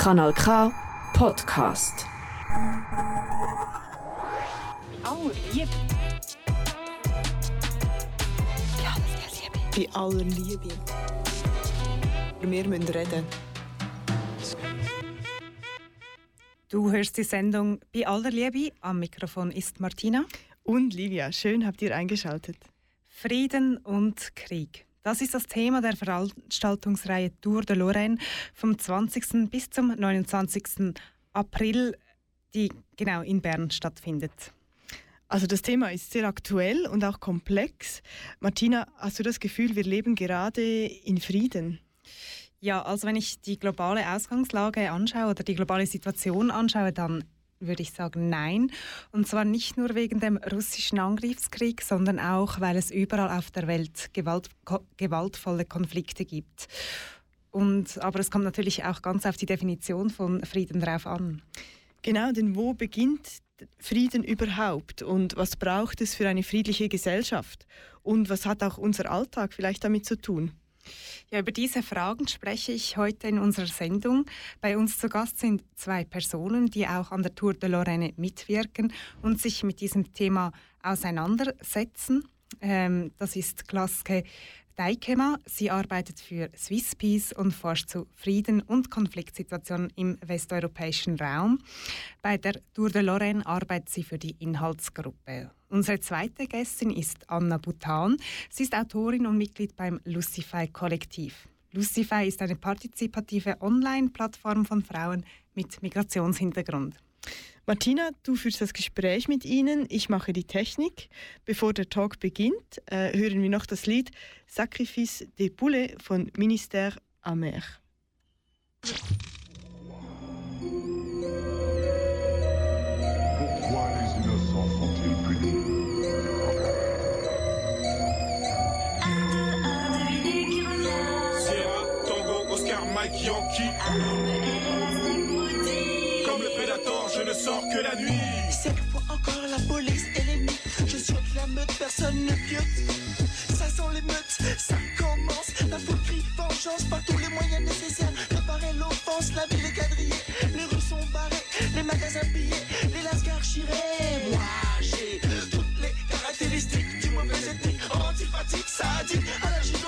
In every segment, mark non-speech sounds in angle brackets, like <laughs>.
Kanal K Podcast. Oh, Liebe. Ja, Liebe. Bei aller Liebe. Wir müssen reden. Du hörst die Sendung Bei aller Liebe. Am Mikrofon ist Martina. Und Livia, schön habt ihr eingeschaltet. Frieden und Krieg. Das ist das Thema der Veranstaltungsreihe Tour de Lorraine vom 20. bis zum 29. April, die genau in Bern stattfindet. Also das Thema ist sehr aktuell und auch komplex. Martina, hast du das Gefühl, wir leben gerade in Frieden? Ja, also wenn ich die globale Ausgangslage anschaue oder die globale Situation anschaue, dann würde ich sagen, nein. Und zwar nicht nur wegen dem russischen Angriffskrieg, sondern auch, weil es überall auf der Welt gewalt, gewaltvolle Konflikte gibt. Und, aber es kommt natürlich auch ganz auf die Definition von Frieden drauf an. Genau, denn wo beginnt Frieden überhaupt und was braucht es für eine friedliche Gesellschaft? Und was hat auch unser Alltag vielleicht damit zu tun? Ja, über diese Fragen spreche ich heute in unserer Sendung. Bei uns zu Gast sind zwei Personen, die auch an der Tour de Lorraine mitwirken und sich mit diesem Thema auseinandersetzen. Ähm, das ist Klaske Deikema. Sie arbeitet für Swiss Peace und forscht zu Frieden und Konfliktsituationen im westeuropäischen Raum. Bei der Tour de Lorraine arbeitet sie für die Inhaltsgruppe. Unsere zweite Gästin ist Anna Butan. Sie ist Autorin und Mitglied beim Lucify Kollektiv. Lucify ist eine partizipative Online-Plattform von Frauen mit Migrationshintergrund. Martina, du führst das Gespräch mit Ihnen, ich mache die Technik. Bevor der Talk beginnt, äh, hören wir noch das Lied Sacrifice des Poulets von Ministère Amer. Sors que la nuit. Cette fois encore, la police et l'ennemi. Je suis la meute, personne ne piote. Ça sent les meutes, ça commence. La foule crie vengeance par tous les moyens nécessaires. Préparer l'offense, la ville est quadrillée. Les rues sont barrées, les magasins pillés, les lascars chirés. Moi, j'ai toutes les caractéristiques du mauvais ethnique. Antipathique, sadique, allergie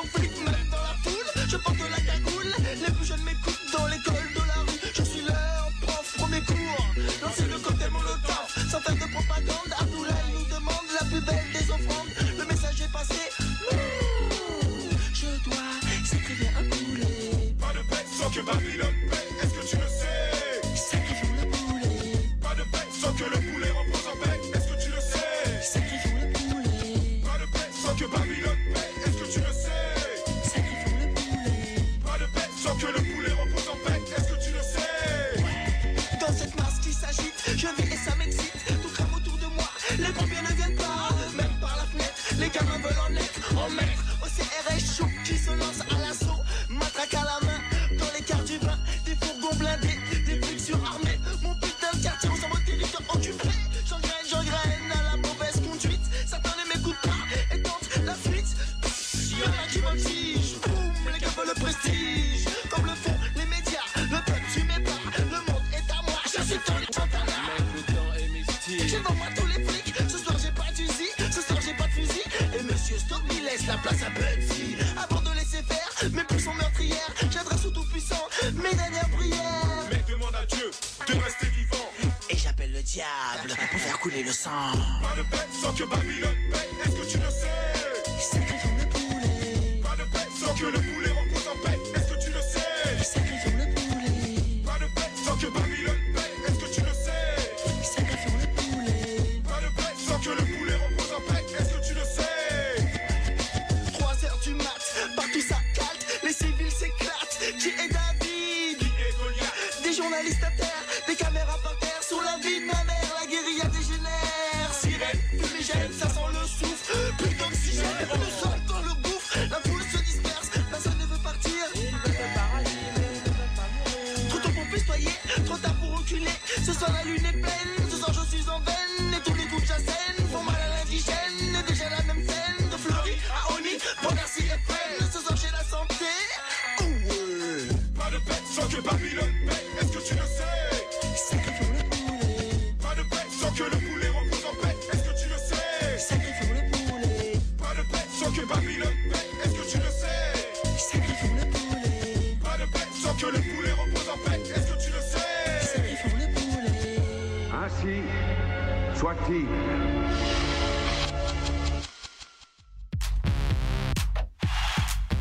soit-il.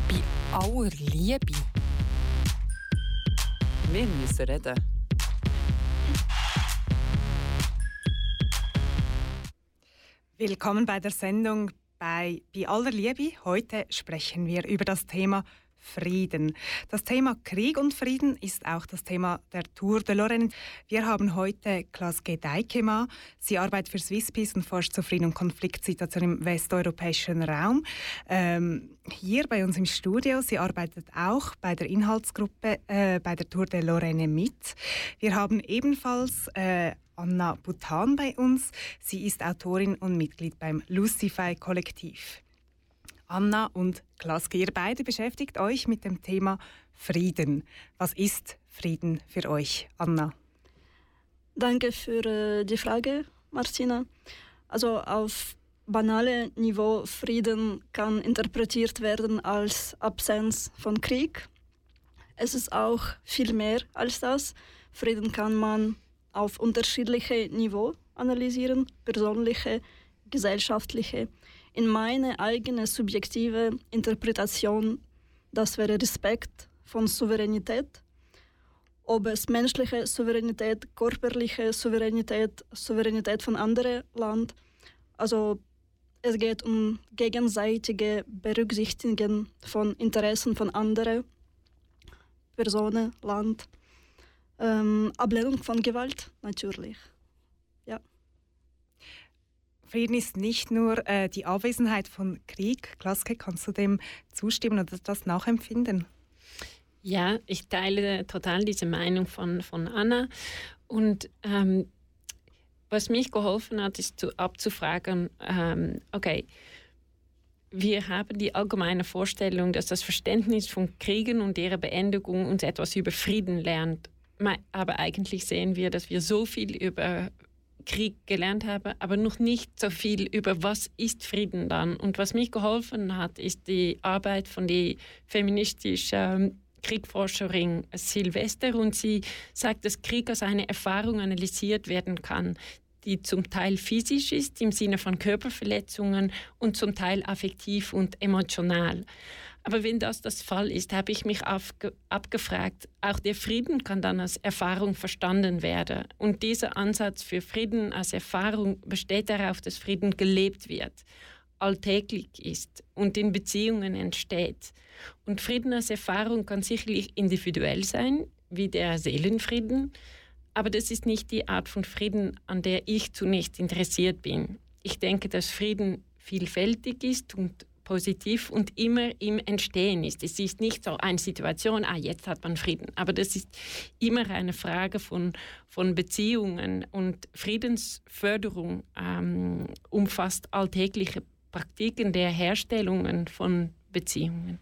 Bei aller Liebe. Wir müssen reden. Willkommen bei der Sendung bei, bei aller Liebe. Heute sprechen wir über das Thema Frieden. Das Thema Krieg und Frieden ist auch das Thema der Tour de Lorraine. Wir haben heute Klaas G. Deikema. Sie arbeitet für Swisspeace und forscht zu Frieden und Konfliktsituation im westeuropäischen Raum. Ähm, hier bei uns im Studio. Sie arbeitet auch bei der Inhaltsgruppe äh, bei der Tour de Lorraine mit. Wir haben ebenfalls äh, Anna Butan bei uns. Sie ist Autorin und Mitglied beim Lucify Kollektiv. Anna und Klaske, ihr beide beschäftigt euch mit dem Thema Frieden. Was ist Frieden für euch, Anna? Danke für äh, die Frage, Martina. Also auf banale Niveau Frieden kann interpretiert werden als Absenz von Krieg. Es ist auch viel mehr als das. Frieden kann man auf unterschiedliche Niveau analysieren, persönliche, gesellschaftliche. In meine eigene subjektive Interpretation, das wäre Respekt von Souveränität ob es menschliche Souveränität, körperliche Souveränität, Souveränität von anderem Land. Also es geht um gegenseitige Berücksichtigen von Interessen von anderen Personen, Land. Ähm, Ablehnung von Gewalt natürlich. Frieden ist nicht nur äh, die Abwesenheit von Krieg. Klaske, kannst du dem zustimmen oder das nachempfinden? Ja, ich teile total diese Meinung von, von Anna. Und ähm, was mich geholfen hat, ist zu, abzufragen, ähm, okay, wir haben die allgemeine Vorstellung, dass das Verständnis von Kriegen und ihrer Beendigung uns etwas über Frieden lernt. Aber eigentlich sehen wir, dass wir so viel über Krieg gelernt haben, aber noch nicht so viel über was ist Frieden dann. Und was mich geholfen hat, ist die Arbeit von der feministischen ähm, Kriegforscherin Silvester und sie sagt, dass Krieg als eine Erfahrung analysiert werden kann, die zum Teil physisch ist im Sinne von Körperverletzungen und zum Teil affektiv und emotional. Aber wenn das das Fall ist, habe ich mich abgefragt, auch der Frieden kann dann als Erfahrung verstanden werden. Und dieser Ansatz für Frieden als Erfahrung besteht darauf, dass Frieden gelebt wird, alltäglich ist und in Beziehungen entsteht. Und Frieden als Erfahrung kann sicherlich individuell sein, wie der Seelenfrieden, aber das ist nicht die Art von Frieden, an der ich zunächst interessiert bin. Ich denke, dass Frieden vielfältig ist und positiv und immer im Entstehen ist. Es ist nicht so eine Situation, ah, jetzt hat man Frieden, aber das ist immer eine Frage von, von Beziehungen und Friedensförderung ähm, umfasst alltägliche Praktiken der Herstellungen von Beziehungen.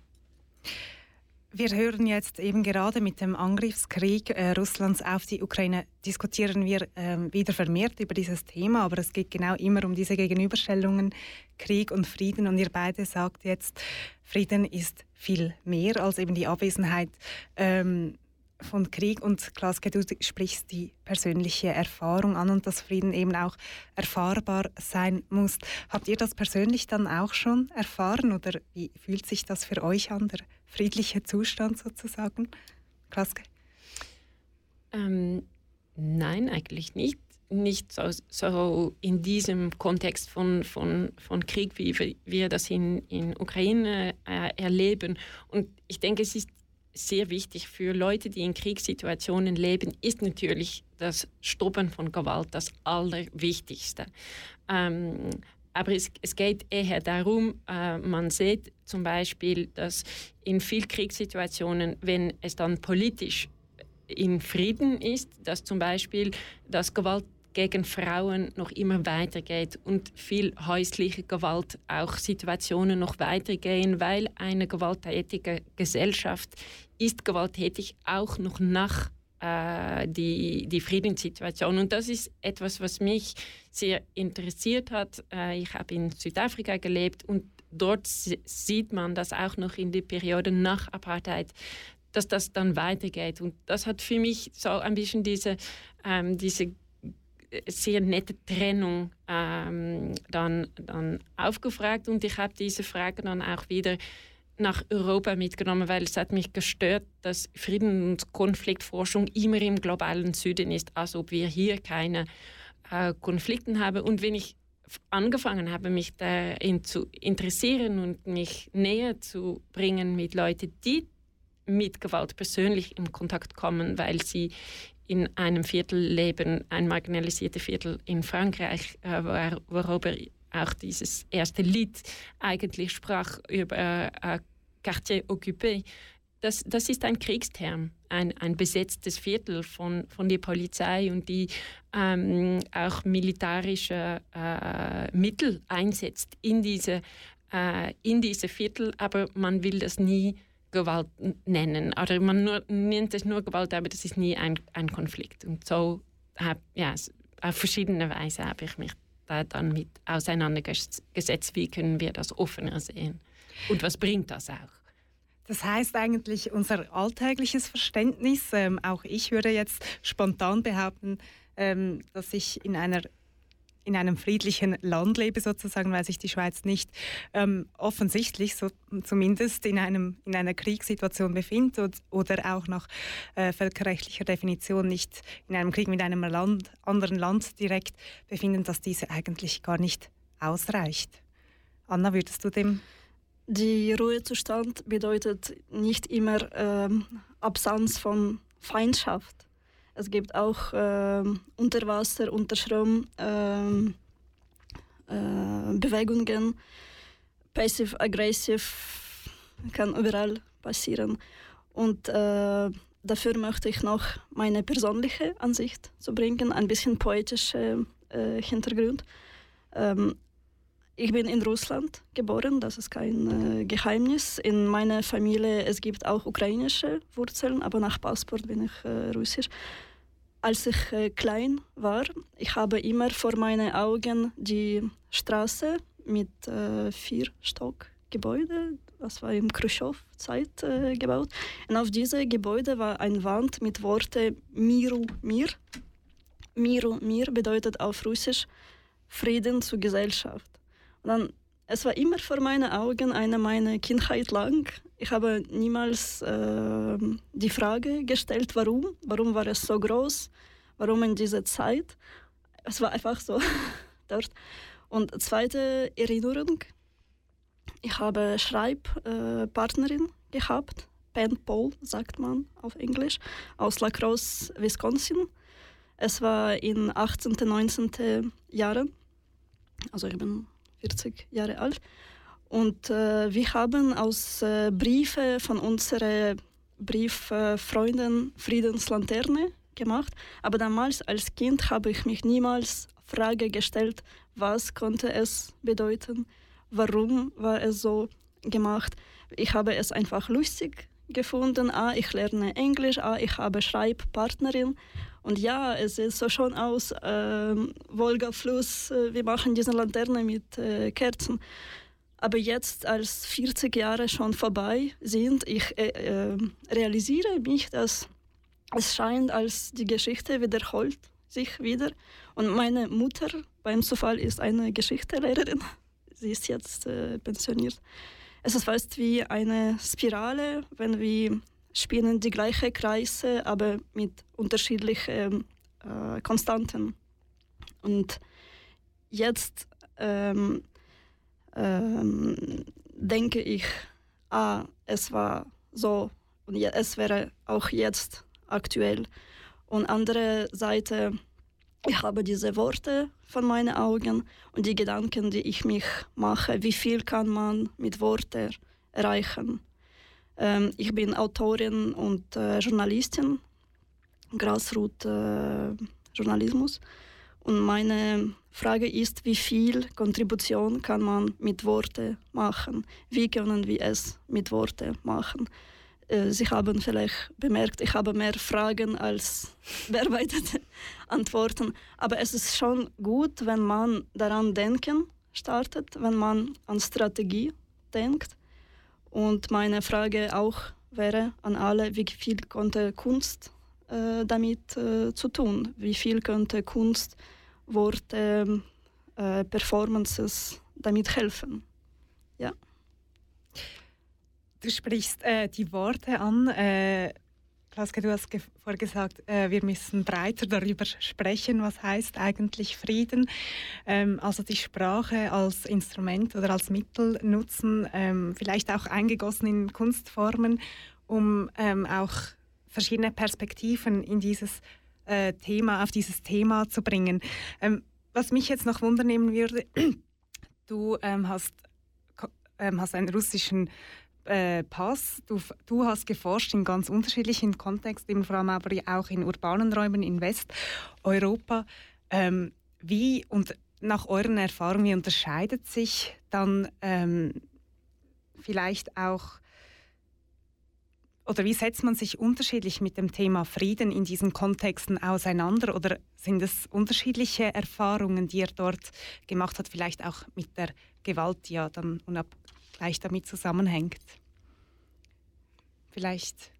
Wir hören jetzt eben gerade mit dem Angriffskrieg äh, Russlands auf die Ukraine, diskutieren wir ähm, wieder vermehrt über dieses Thema, aber es geht genau immer um diese Gegenüberstellungen Krieg und Frieden. Und ihr beide sagt jetzt, Frieden ist viel mehr als eben die Abwesenheit ähm, von Krieg. Und Klaas, du sprichst die persönliche Erfahrung an und dass Frieden eben auch erfahrbar sein muss. Habt ihr das persönlich dann auch schon erfahren oder wie fühlt sich das für euch an, der friedliche Zustand sozusagen? Klaske? Ähm, nein, eigentlich nicht. Nicht so, so in diesem Kontext von, von, von Krieg, wie wir, wir das in, in Ukraine äh, erleben. Und ich denke, es ist sehr wichtig für Leute, die in Kriegssituationen leben, ist natürlich das Stoppen von Gewalt das Allerwichtigste. Ähm, aber es, es, geht eher darum, äh, man sieht zum Beispiel, dass in vielen Kriegssituationen, wenn es dann politisch in Frieden ist, dass zum Beispiel das Gewalt gegen Frauen noch immer weitergeht und viel häusliche Gewalt, auch Situationen noch weitergehen, weil eine gewalttätige Gesellschaft ist gewalttätig auch noch nach äh, die, die Friedenssituation. Und das ist etwas, was mich sehr interessiert hat. Äh, ich habe in Südafrika gelebt und dort sieht man das auch noch in der Periode nach Apartheid, dass das dann weitergeht. Und das hat für mich so ein bisschen diese, ähm, diese sehr nette Trennung ähm, dann, dann aufgefragt und ich habe diese Frage dann auch wieder nach Europa mitgenommen, weil es hat mich gestört, dass Frieden- und Konfliktforschung immer im globalen Süden ist, als ob wir hier keine äh, Konflikte haben. Und wenn ich angefangen habe, mich darin zu interessieren und mich näher zu bringen mit Leuten, die mit Gewalt persönlich in Kontakt kommen, weil sie in einem Viertel leben, ein marginalisiertes Viertel in Frankreich, äh, worüber auch dieses erste Lied eigentlich sprach über äh, Quartier occupé. Das, das ist ein Kriegsterm, ein, ein besetztes Viertel von, von der Polizei und die ähm, auch militärische äh, Mittel einsetzt in diese, äh, in diese Viertel, aber man will das nie Gewalt nennen. Oder man nur, nennt es nur Gewalt, aber das ist nie ein, ein Konflikt. Und so, hab, ja, auf verschiedene Weise habe ich mich da dann mit auseinandergesetzt, wie können wir das offener sehen. Und was bringt das auch? Das heißt eigentlich unser alltägliches Verständnis. Ähm, auch ich würde jetzt spontan behaupten, ähm, dass ich in einer in einem friedlichen Land lebe sozusagen, weil sich die Schweiz nicht ähm, offensichtlich, so zumindest in, einem, in einer Kriegssituation befindet oder auch nach äh, völkerrechtlicher Definition nicht in einem Krieg mit einem Land, anderen Land direkt befinden, dass diese eigentlich gar nicht ausreicht. Anna, würdest du dem die Ruhezustand bedeutet nicht immer ähm, Absatz von Feindschaft. Es gibt auch ähm, unter Wasser, unter Strom ähm, äh, Bewegungen. Passive-aggressiv kann überall passieren. Und äh, dafür möchte ich noch meine persönliche Ansicht zu bringen, ein bisschen poetische äh, Hintergrund. Ähm, ich bin in Russland geboren, das ist kein äh, Geheimnis. In meiner Familie es gibt auch ukrainische Wurzeln, aber nach Passport bin ich äh, russisch. Als ich äh, klein war, ich habe immer vor meinen Augen die Straße mit äh, vier Stockgebäude, das war im Khrushchev-Zeit äh, gebaut. Und auf diese Gebäude war eine Wand mit Worten Miru Mir. Miru Mir bedeutet auf Russisch Frieden zur Gesellschaft. Dann, es war immer vor meinen Augen eine meiner Kindheit lang. Ich habe niemals äh, die Frage gestellt, warum. Warum war es so groß? Warum in dieser Zeit? Es war einfach so <laughs> dort. Und zweite Erinnerung, ich habe Schreibpartnerin äh, gehabt, Pen Paul sagt man auf Englisch, aus La Crosse, Wisconsin. Es war in 18., 19. Jahren. Also ich bin 40 Jahre alt. Und äh, wir haben aus äh, Briefe von unseren Brieffreunden Friedenslanterne gemacht. Aber damals als Kind habe ich mich niemals Frage gestellt, was konnte es bedeuten, warum war es so gemacht. Ich habe es einfach lustig gefunden. Ah, ich lerne Englisch, ah, ich habe Schreibpartnerin und ja, es sieht so schon aus, äh, Wolga-Fluss, äh, wir machen diese Laterne mit äh, Kerzen. Aber jetzt, als 40 Jahre schon vorbei sind, ich äh, äh, realisiere mich, dass es scheint, als die Geschichte wiederholt sich wieder. Und meine Mutter beim Zufall ist eine Geschichtelehrerin. <laughs> Sie ist jetzt äh, pensioniert. Es ist fast wie eine Spirale, wenn wir spielen die gleichen Kreise, aber mit unterschiedlichen äh, Konstanten. Und jetzt ähm, ähm, denke ich, ah, es war so und es wäre auch jetzt aktuell. Und andere Seite, ich habe diese Worte von meinen Augen und die Gedanken, die ich mich mache, wie viel kann man mit Worten erreichen. Ähm, ich bin Autorin und äh, Journalistin, Grassroot-Journalismus. Und meine Frage ist, wie viel Kontribution kann man mit Worten machen? Wie können wir es mit Worten machen? Äh, Sie haben vielleicht bemerkt, ich habe mehr Fragen als <laughs> bearbeitete Antworten. Aber es ist schon gut, wenn man daran denken startet, wenn man an Strategie denkt. Und meine Frage auch wäre an alle, wie viel konnte Kunst äh, damit äh, zu tun? Wie viel könnte Kunst, Worte, äh, Performances damit helfen? Ja. Du sprichst äh, die Worte an. Klaske, du hast vorher gesagt, äh, wir müssen breiter darüber sprechen, was heißt eigentlich Frieden. Ähm, also die Sprache als Instrument oder als Mittel nutzen, ähm, vielleicht auch eingegossen in Kunstformen, um ähm, auch verschiedene Perspektiven in dieses äh, Thema, auf dieses Thema zu bringen. Ähm, was mich jetzt noch wundernehmen würde, <clears throat> du ähm, hast, ähm, hast einen russischen äh, Pass. Du, du, hast geforscht in ganz unterschiedlichen Kontexten, vor allem aber auch in urbanen Räumen in Westeuropa. Ähm, wie und nach euren Erfahrungen, wie unterscheidet sich dann ähm, vielleicht auch oder wie setzt man sich unterschiedlich mit dem Thema Frieden in diesen Kontexten auseinander? Oder sind es unterschiedliche Erfahrungen, die er dort gemacht hat, vielleicht auch mit der Gewalt, die ja dann gleich damit zusammenhängt? Vielleicht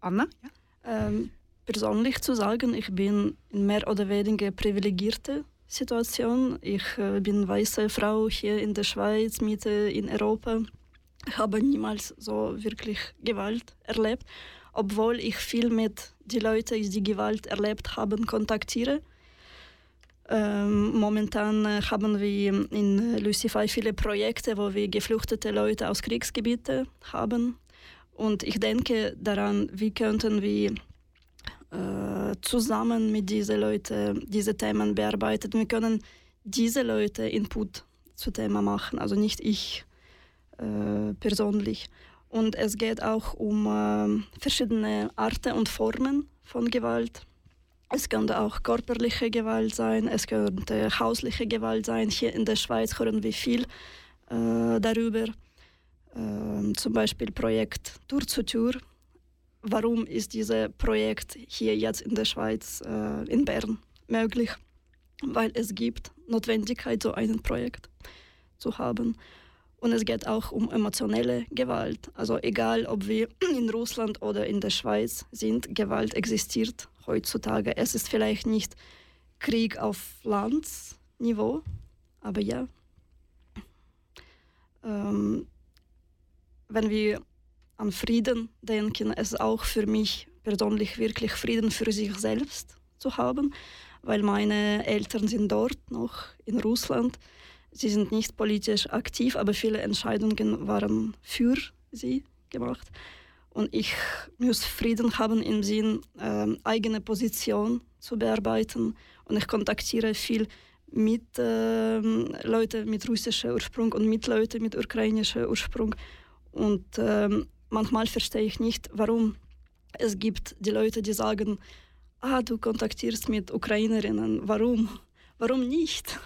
Anna? Ja? Ähm, persönlich zu sagen, ich bin in mehr oder weniger privilegierte Situation. Ich äh, bin weiße Frau hier in der Schweiz, Mitte in Europa ich habe niemals so wirklich Gewalt erlebt, obwohl ich viel mit den Leuten, die Gewalt erlebt haben, kontaktiere. Ähm, momentan äh, haben wir in Lucify viele Projekte, wo wir geflüchtete Leute aus Kriegsgebieten haben. Und ich denke daran, wie könnten wir äh, zusammen mit diesen Leuten diese Themen bearbeiten. Wir können diese Leute Input zu Thema machen, also nicht ich äh, persönlich. Und es geht auch um verschiedene Arten und Formen von Gewalt. Es könnte auch körperliche Gewalt sein, es könnte hausliche Gewalt sein. Hier in der Schweiz hören wir viel äh, darüber. Äh, zum Beispiel Projekt Tour zu Tür. Warum ist dieses Projekt hier jetzt in der Schweiz, äh, in Bern, möglich? Weil es gibt Notwendigkeit, so ein Projekt zu haben. Und es geht auch um emotionelle Gewalt. Also egal, ob wir in Russland oder in der Schweiz sind, Gewalt existiert heutzutage. Es ist vielleicht nicht Krieg auf Landsniveau, aber ja. Ähm, wenn wir an Frieden denken, es ist auch für mich persönlich wirklich Frieden für sich selbst zu haben, weil meine Eltern sind dort noch in Russland Sie sind nicht politisch aktiv, aber viele Entscheidungen waren für sie gemacht. Und ich muss Frieden haben im Sinn, äh, eigene Position zu bearbeiten. Und ich kontaktiere viel mit äh, Leuten mit russischem Ursprung und mit Leuten mit ukrainischem Ursprung. Und äh, manchmal verstehe ich nicht, warum es gibt die Leute, die sagen, ah, du kontaktierst mit Ukrainerinnen. Warum? Warum nicht?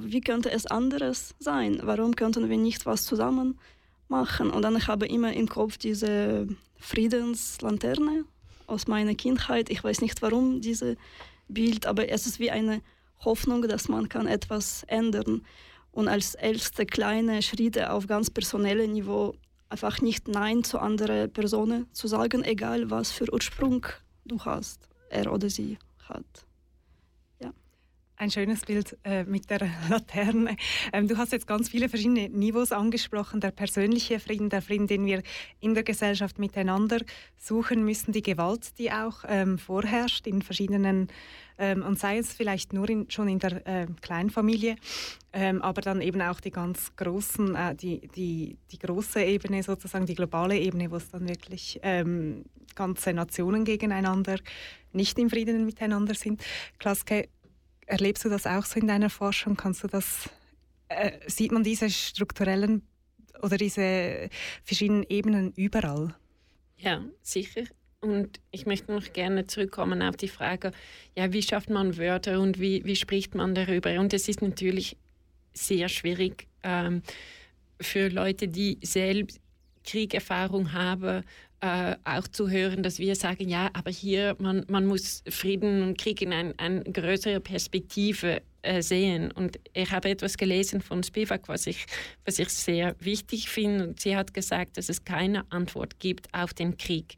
wie könnte es anderes sein? Warum könnten wir nicht was zusammen machen? Und dann habe ich immer im Kopf diese Friedenslanterne aus meiner Kindheit. Ich weiß nicht, warum dieses Bild, aber es ist wie eine Hoffnung, dass man kann etwas ändern. Und als erste kleine Schritte auf ganz personellem Niveau einfach nicht Nein zu anderen Personen zu sagen, egal was für Ursprung du hast, er oder sie hat ein schönes Bild äh, mit der <laughs> Laterne. Ähm, du hast jetzt ganz viele verschiedene Niveaus angesprochen. Der persönliche Frieden, der Frieden, den wir in der Gesellschaft miteinander suchen müssen, die Gewalt, die auch ähm, vorherrscht in verschiedenen, ähm, und sei es vielleicht nur in, schon in der äh, Kleinfamilie, ähm, aber dann eben auch die ganz großen, äh, die, die, die große Ebene sozusagen, die globale Ebene, wo es dann wirklich ähm, ganze Nationen gegeneinander nicht im Frieden miteinander sind. Klaske, Erlebst du das auch so in deiner Forschung? Kannst du das, äh, sieht man diese strukturellen oder diese verschiedenen Ebenen überall? Ja, sicher. Und ich möchte noch gerne zurückkommen auf die Frage, ja, wie schafft man Wörter und wie, wie spricht man darüber? Und es ist natürlich sehr schwierig ähm, für Leute, die selbst Kriegerfahrung haben, äh, auch zu hören, dass wir sagen, ja, aber hier, man, man muss Frieden und Krieg in eine ein größere Perspektive äh, sehen. Und ich habe etwas gelesen von Spivak, was ich, was ich sehr wichtig finde. Und sie hat gesagt, dass es keine Antwort gibt auf den Krieg.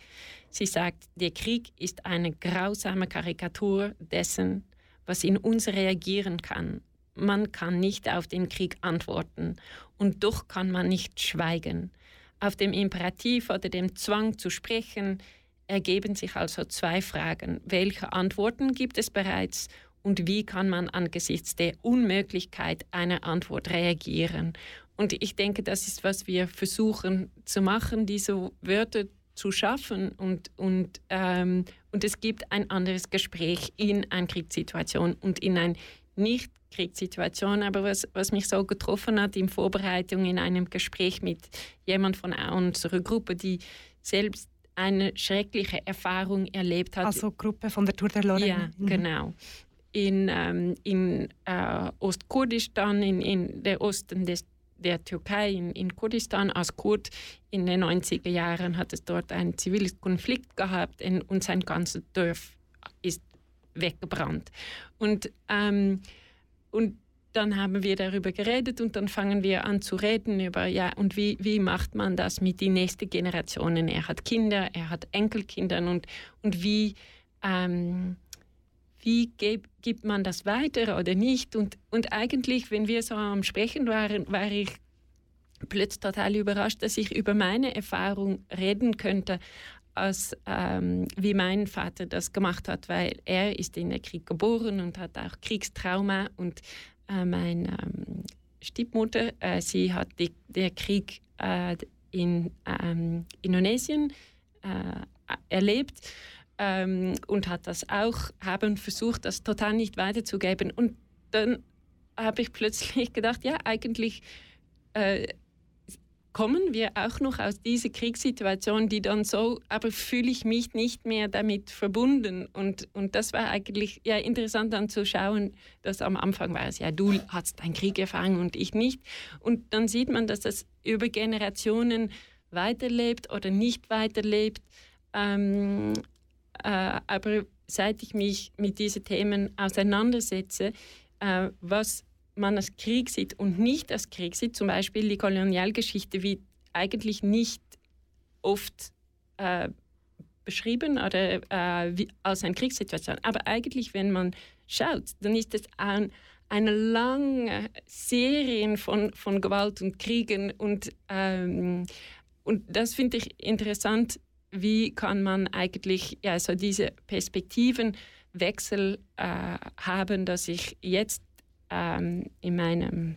Sie sagt, der Krieg ist eine grausame Karikatur dessen, was in uns reagieren kann. Man kann nicht auf den Krieg antworten und doch kann man nicht schweigen. Auf dem Imperativ oder dem Zwang zu sprechen ergeben sich also zwei Fragen. Welche Antworten gibt es bereits und wie kann man angesichts der Unmöglichkeit einer Antwort reagieren? Und ich denke, das ist, was wir versuchen zu machen, diese Wörter zu schaffen und, und, ähm, und es gibt ein anderes Gespräch in einer Kriegssituation und in einer Nicht-Kriegssituation. Aber was, was mich so getroffen hat in Vorbereitung in einem Gespräch mit jemand von unserer Gruppe, die selbst eine schreckliche Erfahrung erlebt hat. Also Gruppe von der Tour der Lorraine. Ja, mhm. genau. In, ähm, in äh, Ostkurdistan, in, in der Osten des der Türkei in, in Kurdistan als Kurd in den 90er Jahren hat es dort einen zivilen Konflikt gehabt und sein ganzes Dorf ist weggebrannt. Und, ähm, und dann haben wir darüber geredet und dann fangen wir an zu reden über, ja, und wie, wie macht man das mit den nächsten Generationen? Er hat Kinder, er hat Enkelkinder und, und wie, ähm, wie geb, gibt man das weiter oder nicht? Und, und eigentlich, wenn wir so am Sprechen waren, war ich plötzlich total überrascht, dass ich über meine Erfahrung reden könnte, als ähm, wie mein Vater das gemacht hat, weil er ist in der Krieg geboren und hat auch Kriegstrauma und äh, meine ähm, Stiefmutter, äh, sie hat die, der Krieg äh, in ähm, Indonesien äh, erlebt ähm, und hat das auch, haben versucht, das total nicht weiterzugeben. Und dann habe ich plötzlich gedacht, ja, eigentlich äh, kommen wir auch noch aus dieser Kriegssituation, die dann so, aber fühle ich mich nicht mehr damit verbunden. Und, und das war eigentlich ja interessant dann zu schauen, dass am Anfang war es ja, du hast einen Krieg erfahren und ich nicht. Und dann sieht man, dass das über Generationen weiterlebt oder nicht weiterlebt. Ähm, äh, aber seit ich mich mit diesen Themen auseinandersetze, äh, was man als Krieg sieht und nicht als Krieg sieht, zum Beispiel die Kolonialgeschichte wird eigentlich nicht oft äh, beschrieben oder äh, wie, als eine Kriegssituation. Aber eigentlich, wenn man schaut, dann ist es ein, eine lange Serie von, von Gewalt und Kriegen und, ähm, und das finde ich interessant, wie kann man eigentlich ja, so diese Perspektivenwechsel äh, haben, dass ich jetzt ähm, in meinem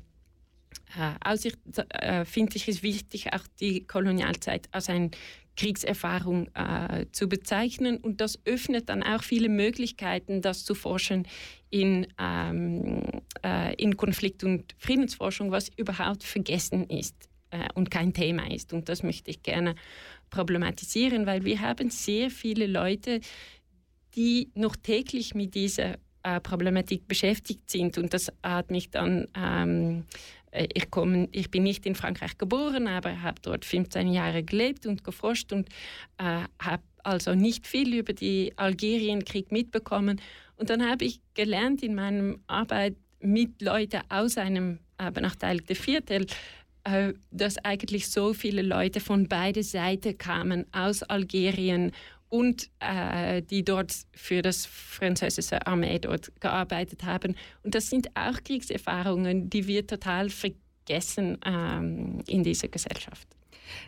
äh, Aussicht äh, finde ich es wichtig, auch die Kolonialzeit als eine Kriegserfahrung äh, zu bezeichnen. Und das öffnet dann auch viele Möglichkeiten, das zu forschen in, ähm, äh, in Konflikt- und Friedensforschung, was überhaupt vergessen ist äh, und kein Thema ist. Und das möchte ich gerne problematisieren, weil wir haben sehr viele Leute, die noch täglich mit dieser äh, Problematik beschäftigt sind. Und das hat mich dann, ähm, äh, ich, komm, ich bin nicht in Frankreich geboren, aber habe dort 15 Jahre gelebt und geforscht und äh, habe also nicht viel über den Algerienkrieg mitbekommen. Und dann habe ich gelernt in meiner Arbeit mit Leuten aus einem äh, benachteiligten Viertel, äh, dass eigentlich so viele Leute von beiden Seiten kamen, aus Algerien und äh, die dort für das französische Armee dort gearbeitet haben. Und das sind auch Kriegserfahrungen, die wir total vergessen ähm, in dieser Gesellschaft.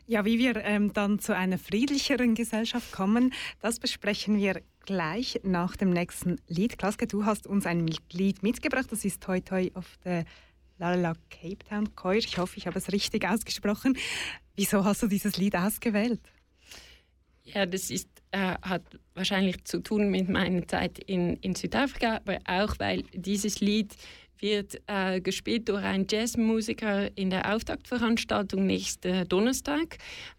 Ja, wie wir ähm, dann zu einer friedlicheren Gesellschaft kommen, das besprechen wir gleich nach dem nächsten Lied. Klaske, du hast uns ein Lied mitgebracht, das ist Toi Toi of the La Cape Town Choir. Ich hoffe, ich habe es richtig ausgesprochen. Wieso hast du dieses Lied ausgewählt? Ja, das ist, äh, hat wahrscheinlich zu tun mit meiner Zeit in, in Südafrika, aber auch, weil dieses Lied wird äh, gespielt durch einen Jazzmusiker in der Auftaktveranstaltung nächsten Donnerstag.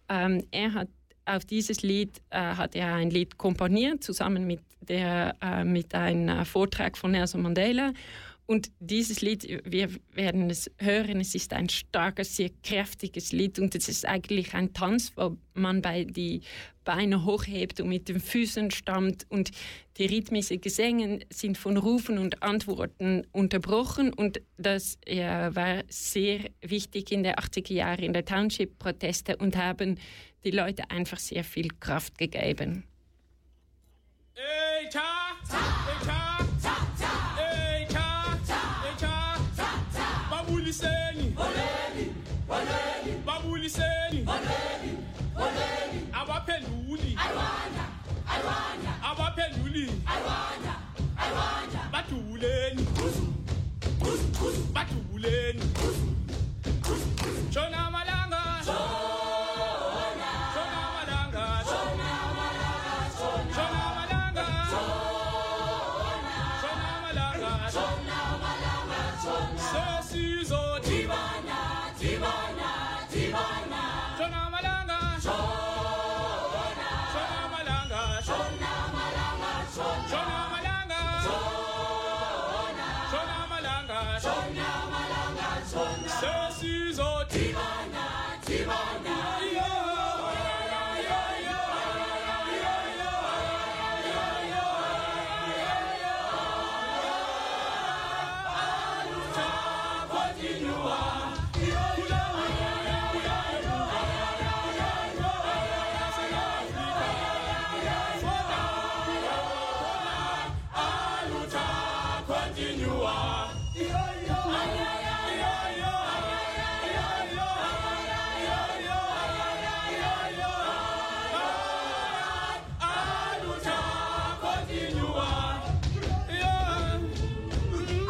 Ähm, er hat auf dieses Lied äh, hat er ein Lied komponiert, zusammen mit, der, äh, mit einem Vortrag von Nelson Mandela. Und dieses Lied, wir werden es hören, es ist ein starkes, sehr kräftiges Lied. Und es ist eigentlich ein Tanz, wo man bei die Beine hochhebt und mit den Füßen stammt. Und die rhythmischen Gesänge sind von Rufen und Antworten unterbrochen. Und das ja, war sehr wichtig in den 80er Jahren in der Township-Proteste und haben die Leute einfach sehr viel Kraft gegeben. Hey, cha, hey, cha, babuliseni. Boleni boleni babuliseni. Boleni boleni abaphenduli. I wonder i wonder abaphenduli i wonder i wonder badubuleni. Badubuleni shona malanga shona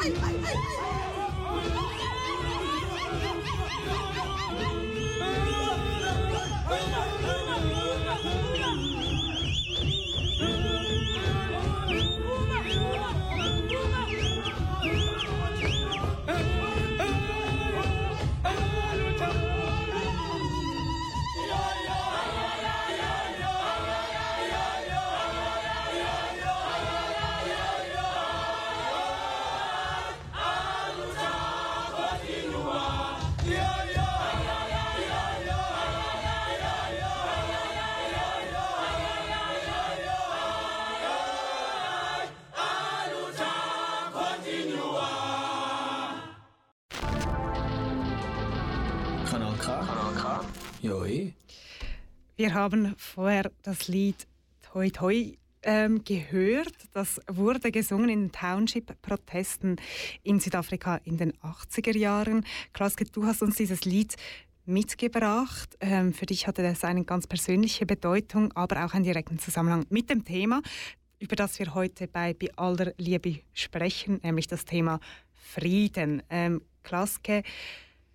Kanal Wir haben vorher das Lied Toi Toi ähm, gehört. Das wurde gesungen in Township-Protesten in Südafrika in den 80er Jahren. Klaske, du hast uns dieses Lied mitgebracht. Ähm, für dich hatte das eine ganz persönliche Bedeutung, aber auch einen direkten Zusammenhang mit dem Thema, über das wir heute bei Bei aller Liebe sprechen, nämlich das Thema Frieden. Ähm, Klaske,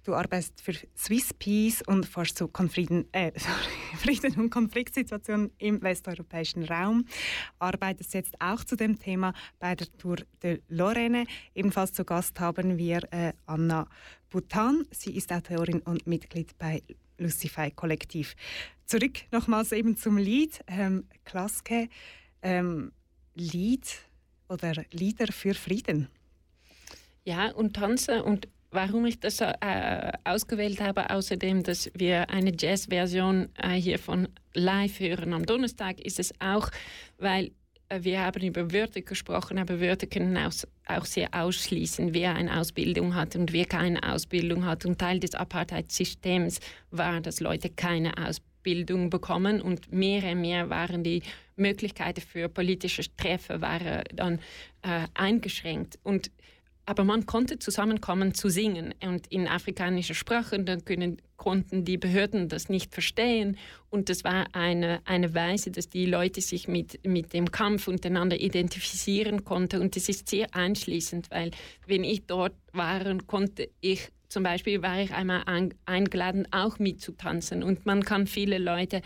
Du arbeitest für Swiss Peace und forschst zu Konflieden, äh, <laughs> sorry, Frieden und Konfliktsituationen im westeuropäischen Raum. Arbeitest jetzt auch zu dem Thema bei der Tour de Lorraine. Ebenfalls zu Gast haben wir äh, Anna Bhutan. Sie ist Autorin und Mitglied bei Lucify Kollektiv. Zurück nochmals eben zum Lied. Ähm, Klaske, ähm, Lied oder Lieder für Frieden. Ja, und tanzen und warum ich das äh, ausgewählt habe, außerdem, dass wir eine Jazz-Version äh, hier von live hören am Donnerstag, ist es auch, weil äh, wir haben über Wörter gesprochen, aber Wörter können auch, auch sehr ausschließen, wer eine Ausbildung hat und wer keine Ausbildung hat. Und Teil des Apartheid-Systems war, dass Leute keine Ausbildung bekommen und mehr und mehr waren die Möglichkeiten für politische Treffen waren dann äh, eingeschränkt. Und aber man konnte zusammenkommen zu singen. Und in afrikanischer Sprache, dann können, konnten die Behörden das nicht verstehen. Und das war eine, eine Weise, dass die Leute sich mit, mit dem Kampf untereinander identifizieren konnten und das ist sehr einschließend, weil wenn ich dort war, konnte ich zum Beispiel war ich einmal eingeladen, auch mitzutanzen. Und man kann viele Leute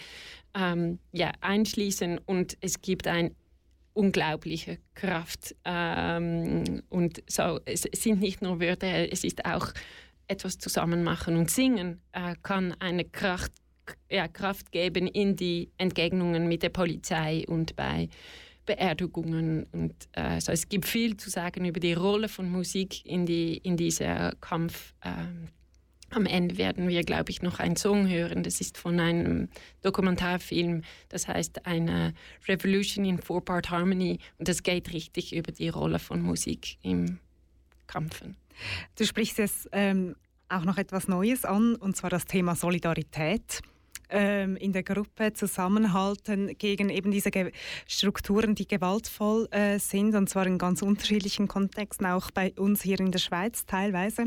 ähm, ja, einschließen. Und es gibt ein unglaubliche Kraft. Ähm, und so, es sind nicht nur Wörter, es ist auch etwas zusammen machen und singen äh, kann eine Kraft, ja, Kraft geben in die Entgegnungen mit der Polizei und bei Beerdigungen. Und, äh, also es gibt viel zu sagen über die Rolle von Musik in, die, in dieser Kampf. Ähm, am Ende werden wir, glaube ich, noch einen Song hören. Das ist von einem Dokumentarfilm, das heißt eine Revolution in Four-Part Harmony. Und das geht richtig über die Rolle von Musik im Kampfen. Du sprichst jetzt ähm, auch noch etwas Neues an, und zwar das Thema Solidarität in der Gruppe zusammenhalten gegen eben diese Ge Strukturen, die gewaltvoll äh, sind, und zwar in ganz unterschiedlichen Kontexten, auch bei uns hier in der Schweiz teilweise.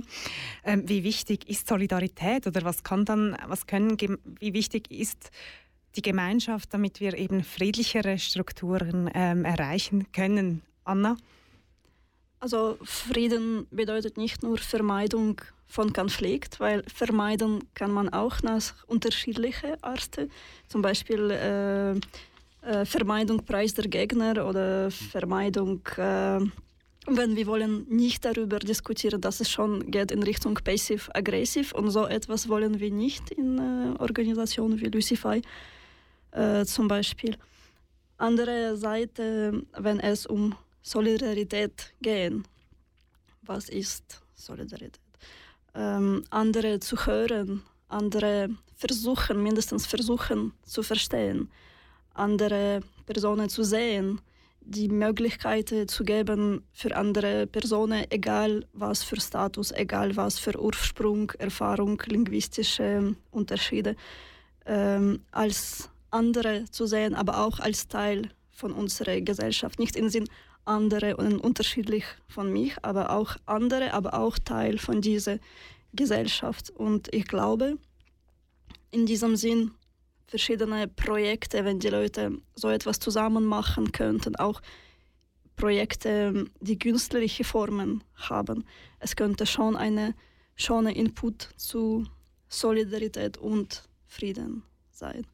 Ähm, wie wichtig ist Solidarität oder was kann dann, was können, wie wichtig ist die Gemeinschaft, damit wir eben friedlichere Strukturen ähm, erreichen können? Anna? Also Frieden bedeutet nicht nur Vermeidung von Konflikt, weil vermeiden kann man auch nach unterschiedlichen Arten. Zum Beispiel äh, äh, Vermeidung Preis der Gegner oder Vermeidung, äh, wenn wir wollen nicht darüber diskutieren, dass es schon geht in Richtung passiv-aggressiv und so etwas wollen wir nicht in äh, Organisationen wie Lucify äh, zum Beispiel. Andere Seite, wenn es um Solidarität gehen. Was ist Solidarität? Ähm, andere zu hören, andere versuchen, mindestens versuchen zu verstehen, andere Personen zu sehen, die Möglichkeiten zu geben für andere Personen, egal was für Status, egal was für Ursprung, Erfahrung, linguistische Unterschiede, ähm, als andere zu sehen, aber auch als Teil von unserer Gesellschaft. Nicht im Sinn, andere und unterschiedlich von mich, aber auch andere, aber auch Teil von dieser Gesellschaft. Und ich glaube, in diesem Sinn verschiedene Projekte, wenn die Leute so etwas zusammen machen könnten, auch Projekte, die künstlerische Formen haben. Es könnte schon eine schöne Input zu Solidarität und Frieden sein.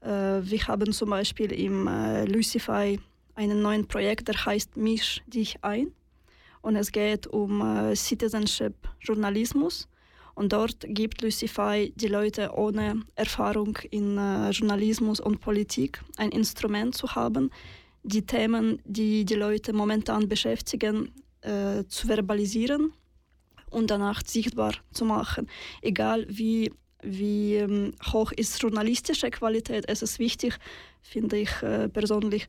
Äh, wir haben zum Beispiel im äh, Lucify einen neuen Projekt, der heißt Misch dich ein. Und es geht um äh, Citizenship-Journalismus. Und dort gibt Lucify die Leute ohne Erfahrung in äh, Journalismus und Politik ein Instrument zu haben, die Themen, die die Leute momentan beschäftigen, äh, zu verbalisieren und danach sichtbar zu machen. Egal wie, wie ähm, hoch ist journalistische Qualität, es ist wichtig, finde ich äh, persönlich,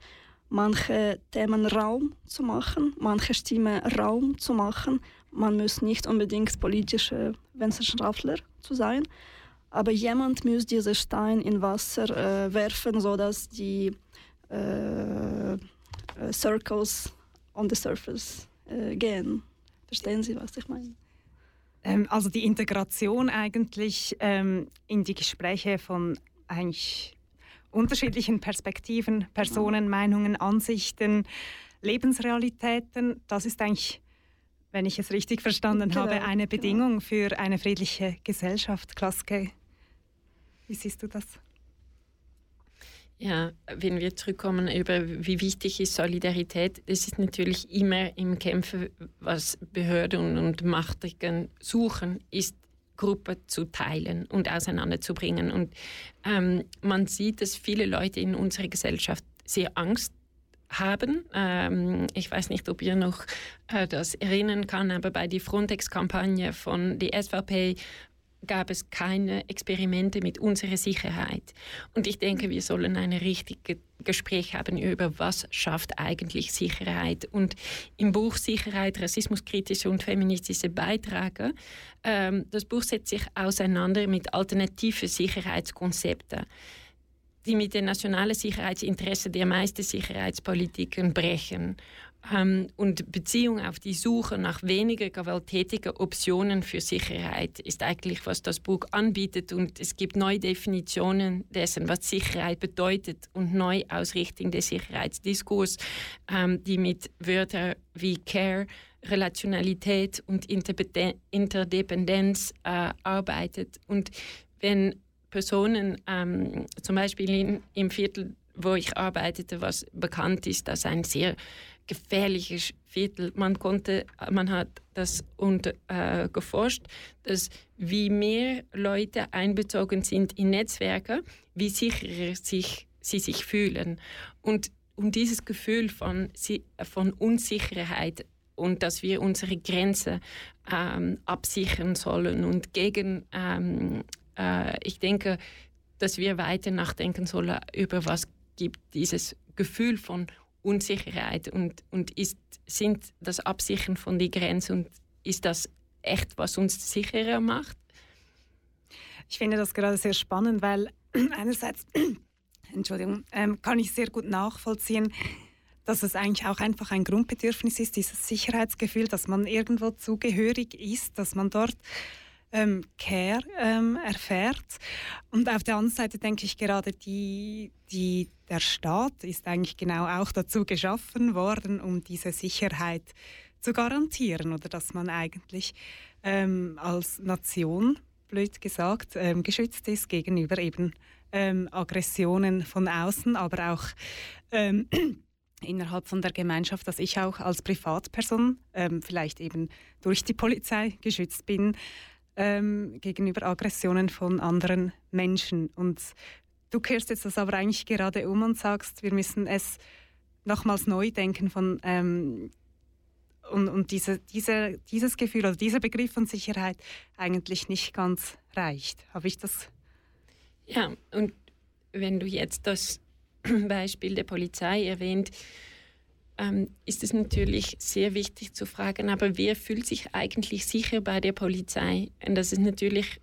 manche Themen Raum zu machen, manche Stimmen Raum zu machen. Man muss nicht unbedingt politische Wissenschaftler zu sein, aber jemand muss diesen Stein in Wasser äh, werfen, sodass die äh, äh, Circles on the surface äh, gehen. Verstehen Sie, was ich meine? Ähm, also die Integration eigentlich ähm, in die Gespräche von eigentlich unterschiedlichen Perspektiven, Personen, Meinungen, Ansichten, Lebensrealitäten. Das ist eigentlich, wenn ich es richtig verstanden genau, habe, eine genau. Bedingung genau. für eine friedliche Gesellschaft. Klaske, wie siehst du das? Ja, wenn wir zurückkommen über wie wichtig ist Solidarität, es ist natürlich immer im Kämpfen, was Behörden und Machtigen suchen, ist Gruppe zu teilen und auseinanderzubringen. Und ähm, man sieht, dass viele Leute in unserer Gesellschaft sehr Angst haben. Ähm, ich weiß nicht, ob ihr noch äh, das erinnern kann, aber bei der Frontex-Kampagne von der SVP gab es keine Experimente mit unserer Sicherheit. Und ich denke, wir sollen ein richtiges Gespräch haben über, was schafft eigentlich Sicherheit. Und im Buch Sicherheit, rassismuskritische und feministische Beiträge, ähm, das Buch setzt sich auseinander mit alternativen Sicherheitskonzepten die mit den nationalen Sicherheitsinteressen der meisten Sicherheitspolitiken brechen ähm, und Beziehung auf die Suche nach weniger gewalttätigen Optionen für Sicherheit ist eigentlich, was das Buch anbietet. Und es gibt neue Definitionen dessen, was Sicherheit bedeutet und Neuausrichtung des Sicherheitsdiskurs, ähm, die mit Wörtern wie Care, Relationalität und Interdependenz äh, arbeitet. Und wenn Personen, ähm, zum Beispiel in, im Viertel, wo ich arbeitete, was bekannt ist als ein sehr gefährliches Viertel. Man konnte, man hat das und äh, geforscht, dass wie mehr Leute einbezogen sind in Netzwerke, wie sicherer sich, sie sich fühlen. Und, und dieses Gefühl von, von Unsicherheit und dass wir unsere Grenze ähm, absichern sollen und gegen, ähm, äh, ich denke, dass wir weiter nachdenken sollen über was gibt dieses Gefühl von Unsicherheit und, und ist, sind das Absichern von die Grenze und ist das echt, was uns sicherer macht? Ich finde das gerade sehr spannend, weil <clears throat> einerseits, <clears throat> Entschuldigung, ähm, kann ich sehr gut nachvollziehen, dass es eigentlich auch einfach ein Grundbedürfnis ist, dieses Sicherheitsgefühl, dass man irgendwo zugehörig ist, dass man dort ähm, Care ähm, erfährt. Und auf der anderen Seite denke ich gerade, die, die, der Staat ist eigentlich genau auch dazu geschaffen worden, um diese Sicherheit zu garantieren oder dass man eigentlich ähm, als Nation, blöd gesagt, ähm, geschützt ist gegenüber eben ähm, Aggressionen von außen, aber auch ähm, <clears throat> innerhalb von der Gemeinschaft, dass ich auch als Privatperson ähm, vielleicht eben durch die Polizei geschützt bin ähm, gegenüber Aggressionen von anderen Menschen. Und du kehrst jetzt das aber eigentlich gerade um und sagst, wir müssen es nochmals neu denken von ähm, und, und diese, diese, dieses Gefühl oder dieser Begriff von Sicherheit eigentlich nicht ganz reicht. Habe ich das? Ja, und wenn du jetzt das <clears throat> Beispiel der Polizei erwähnt, ähm, ist es natürlich sehr wichtig zu fragen, aber wer fühlt sich eigentlich sicher bei der Polizei? Und dass es natürlich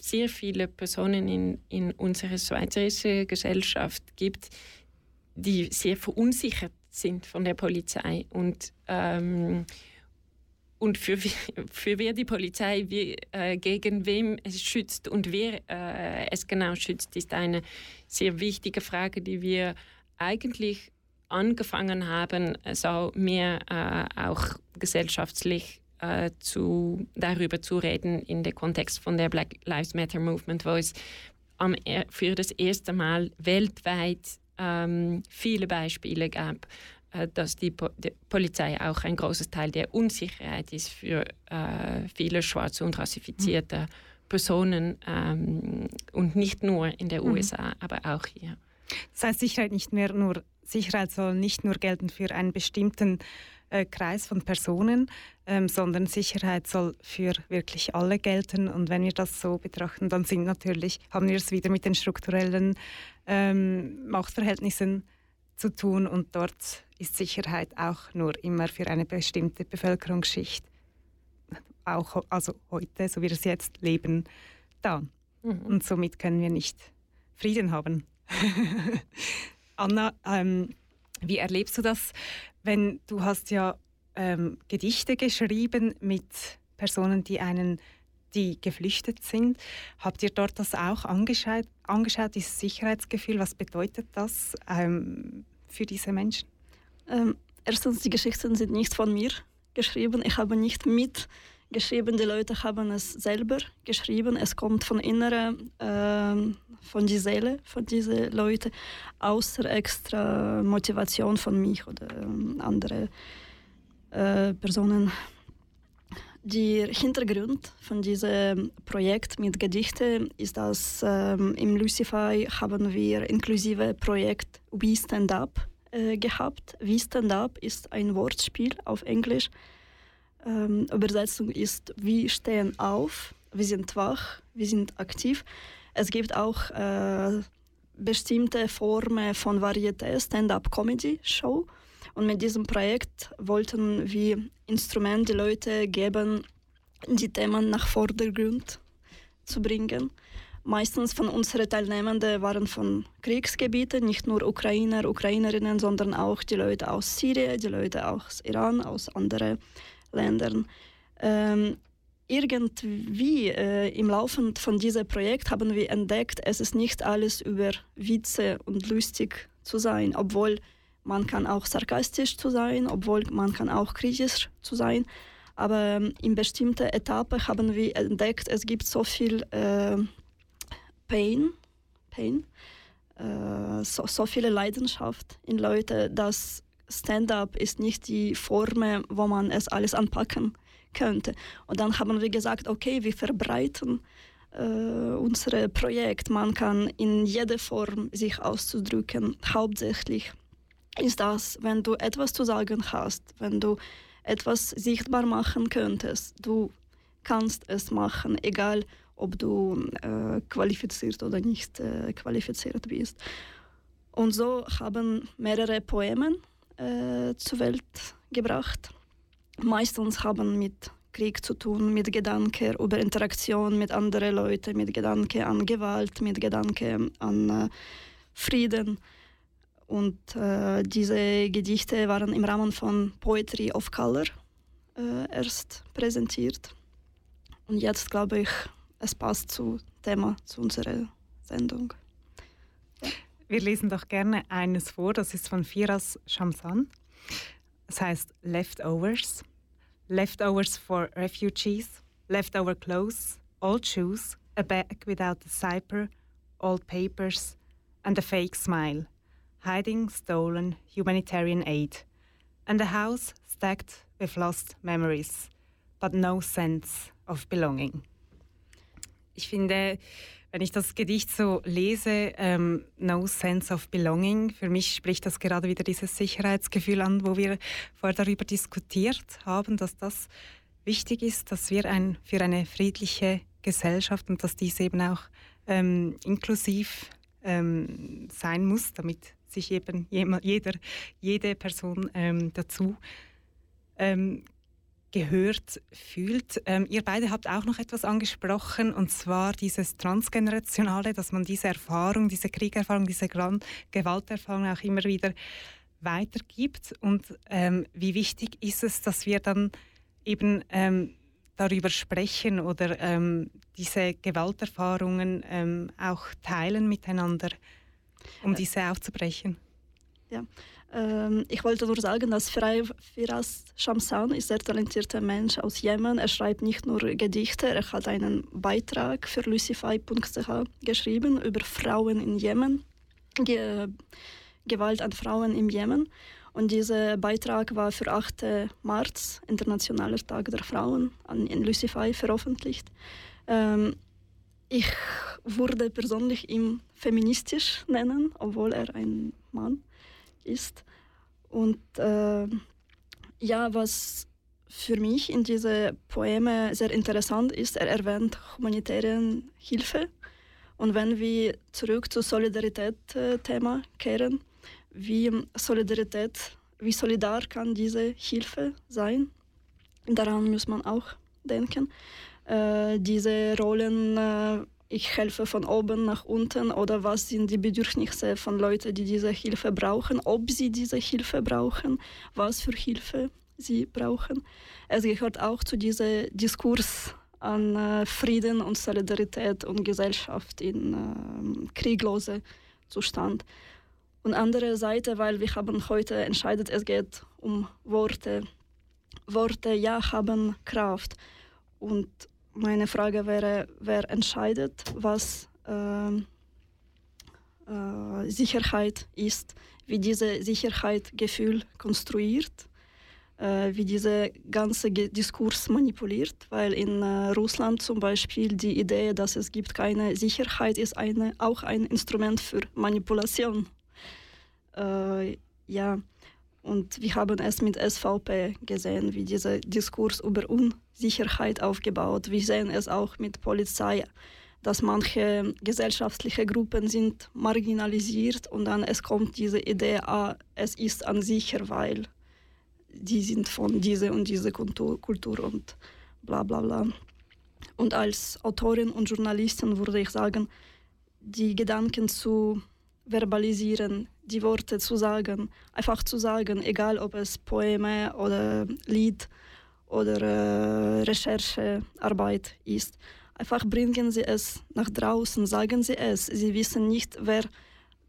sehr viele Personen in, in unserer schweizerischen Gesellschaft gibt, die sehr verunsichert sind von der Polizei und ähm, und für, für wer die Polizei wie, äh, gegen wem es schützt und wer äh, es genau schützt, ist eine sehr wichtige Frage, die wir eigentlich angefangen haben, so mehr äh, auch gesellschaftlich äh, zu, darüber zu reden in dem Kontext von der Black Lives Matter Movement, wo es am, für das erste Mal weltweit ähm, viele Beispiele gab, äh, dass die, po die, Polizei auch ein großes Teil der Unsicherheit ist für äh, viele schwarze und rassifizierte mhm. Personen ähm, und nicht nur in den mhm. USA, aber auch hier. Das heißt, Sicherheit nicht mehr nur Sicherheit soll nicht nur gelten für einen bestimmten äh, Kreis von Personen, ähm, sondern Sicherheit soll für wirklich alle gelten. Und wenn wir das so betrachten, dann sind natürlich, haben wir es wieder mit den strukturellen ähm, Machtverhältnissen zu tun. Und dort ist Sicherheit auch nur immer für eine bestimmte Bevölkerungsschicht, auch also heute, so wie wir es jetzt leben, da. Mhm. Und somit können wir nicht Frieden haben. <laughs> Anna, ähm, wie erlebst du das, wenn du hast ja ähm, Gedichte geschrieben mit Personen, die einen die geflüchtet sind. Habt ihr dort das auch angeschaut, angeschaut dieses Sicherheitsgefühl? Was bedeutet das ähm, für diese Menschen? Ähm, erstens, die Geschichten sind nicht von mir geschrieben. Ich habe nicht mit geschrieben. Die Leute haben es selber geschrieben. Es kommt von inneren, äh, von der Seele von diesen Leuten, außer extra Motivation von mich oder äh, andere äh, Personen. Der Hintergrund von diesem Projekt mit Gedichten ist, dass ähm, im Lucify haben wir inklusive Projekt We Stand Up äh, gehabt. We Stand Up ist ein Wortspiel auf Englisch ähm, Übersetzung ist, wir stehen auf, wir sind wach, wir sind aktiv. Es gibt auch äh, bestimmte Formen von Varieté, Stand-up-Comedy-Show. Und mit diesem Projekt wollten wir Instrumente Leute geben, die Themen nach Vordergrund zu bringen. Meistens von unseren Teilnehmenden waren von Kriegsgebieten, nicht nur Ukrainer, Ukrainerinnen, sondern auch die Leute aus Syrien, die Leute aus Iran, aus anderen Ländern. Ähm, irgendwie äh, im Laufe von diesem Projekt haben wir entdeckt, es ist nicht alles über Witze und lustig zu sein, obwohl man kann auch sarkastisch zu sein, obwohl man kann auch kritisch zu sein. Aber ähm, in bestimmten Etappen haben wir entdeckt, es gibt so viel äh, Pain, Pain äh, so, so viele Leidenschaft in Leuten, dass Stand-up ist nicht die Form, wo man es alles anpacken könnte. Und dann haben wir gesagt, okay, wir verbreiten äh, unser Projekt. Man kann in jeder Form sich auszudrücken. Hauptsächlich ist das, wenn du etwas zu sagen hast, wenn du etwas sichtbar machen könntest, du kannst es machen, egal ob du äh, qualifiziert oder nicht äh, qualifiziert bist. Und so haben mehrere Poemen äh, zur Welt gebracht. Meistens haben mit Krieg zu tun, mit Gedanken über Interaktion mit anderen Leuten, mit Gedanken an Gewalt, mit Gedanken an äh, Frieden. Und äh, diese Gedichte waren im Rahmen von Poetry of Color äh, erst präsentiert. Und jetzt glaube ich, es passt zu Thema, zu unserer Sendung. Wir lesen doch gerne eines vor, das ist von Firas Shamsan. Es heißt Leftovers. Leftovers for refugees, leftover clothes, old shoes, a bag without a zipper, old papers, and a fake smile. Hiding stolen humanitarian aid. And a house stacked with lost memories, but no sense of belonging. Ich finde, wenn ich das Gedicht so lese, ähm, No Sense of Belonging, für mich spricht das gerade wieder dieses Sicherheitsgefühl an, wo wir vorher darüber diskutiert haben, dass das wichtig ist, dass wir ein, für eine friedliche Gesellschaft und dass dies eben auch ähm, inklusiv ähm, sein muss, damit sich eben jeder, jede Person ähm, dazu ähm, gehört fühlt. Ähm, ihr beide habt auch noch etwas angesprochen, und zwar dieses Transgenerationale, dass man diese Erfahrung, diese Kriegerfahrung, diese Gewalterfahrung auch immer wieder weitergibt. Und ähm, wie wichtig ist es, dass wir dann eben ähm, darüber sprechen oder ähm, diese Gewalterfahrungen ähm, auch teilen miteinander, um diese aufzubrechen? Ja, ich wollte nur sagen, dass Firas Shamsan ist ein sehr talentierter Mensch aus Jemen. Er schreibt nicht nur Gedichte, er hat einen Beitrag für lucify.ch geschrieben über Frauen in Jemen, Ge Gewalt an Frauen im Jemen. Und dieser Beitrag war für 8. März, Internationaler Tag der Frauen, an, in Lucify veröffentlicht. Ähm, ich würde persönlich ihn feministisch nennen, obwohl er ein Mann ist. Und äh, ja, was für mich in diese Poeme sehr interessant ist, er erwähnt humanitäre Hilfe. Und wenn wir zurück zum Solidarität-Thema kehren, wie Solidarität, wie solidar kann diese Hilfe sein? Daran muss man auch denken. Äh, diese Rollen äh, ich helfe von oben nach unten oder was sind die Bedürfnisse von Leuten, die diese Hilfe brauchen, ob sie diese Hilfe brauchen, was für Hilfe sie brauchen. Es gehört auch zu diesem Diskurs an äh, Frieden und Solidarität und Gesellschaft in äh, krieglose Zustand. Und andere Seite, weil wir haben heute entscheidet, es geht um Worte. Worte, ja, haben Kraft. Und meine Frage wäre, wer entscheidet, was äh, äh, Sicherheit ist, wie diese Sicherheitsgefühl konstruiert, äh, wie dieser ganze Diskurs manipuliert, weil in äh, Russland zum Beispiel die Idee, dass es gibt keine Sicherheit, ist eine, auch ein Instrument für Manipulation. Äh, ja, und wir haben es mit SVP gesehen, wie dieser Diskurs über Unsicherheit aufgebaut. Wir sehen es auch mit Polizei, dass manche gesellschaftliche Gruppen sind marginalisiert und dann es kommt diese Idee, ah, es ist unsicher, weil die sind von dieser und dieser Kultur, Kultur und bla bla bla. Und als Autorin und Journalistin würde ich sagen, die Gedanken zu verbalisieren, die Worte zu sagen, einfach zu sagen, egal ob es Poeme oder Lied oder äh, Recherchearbeit ist. Einfach bringen Sie es nach draußen, sagen Sie es. Sie wissen nicht, wer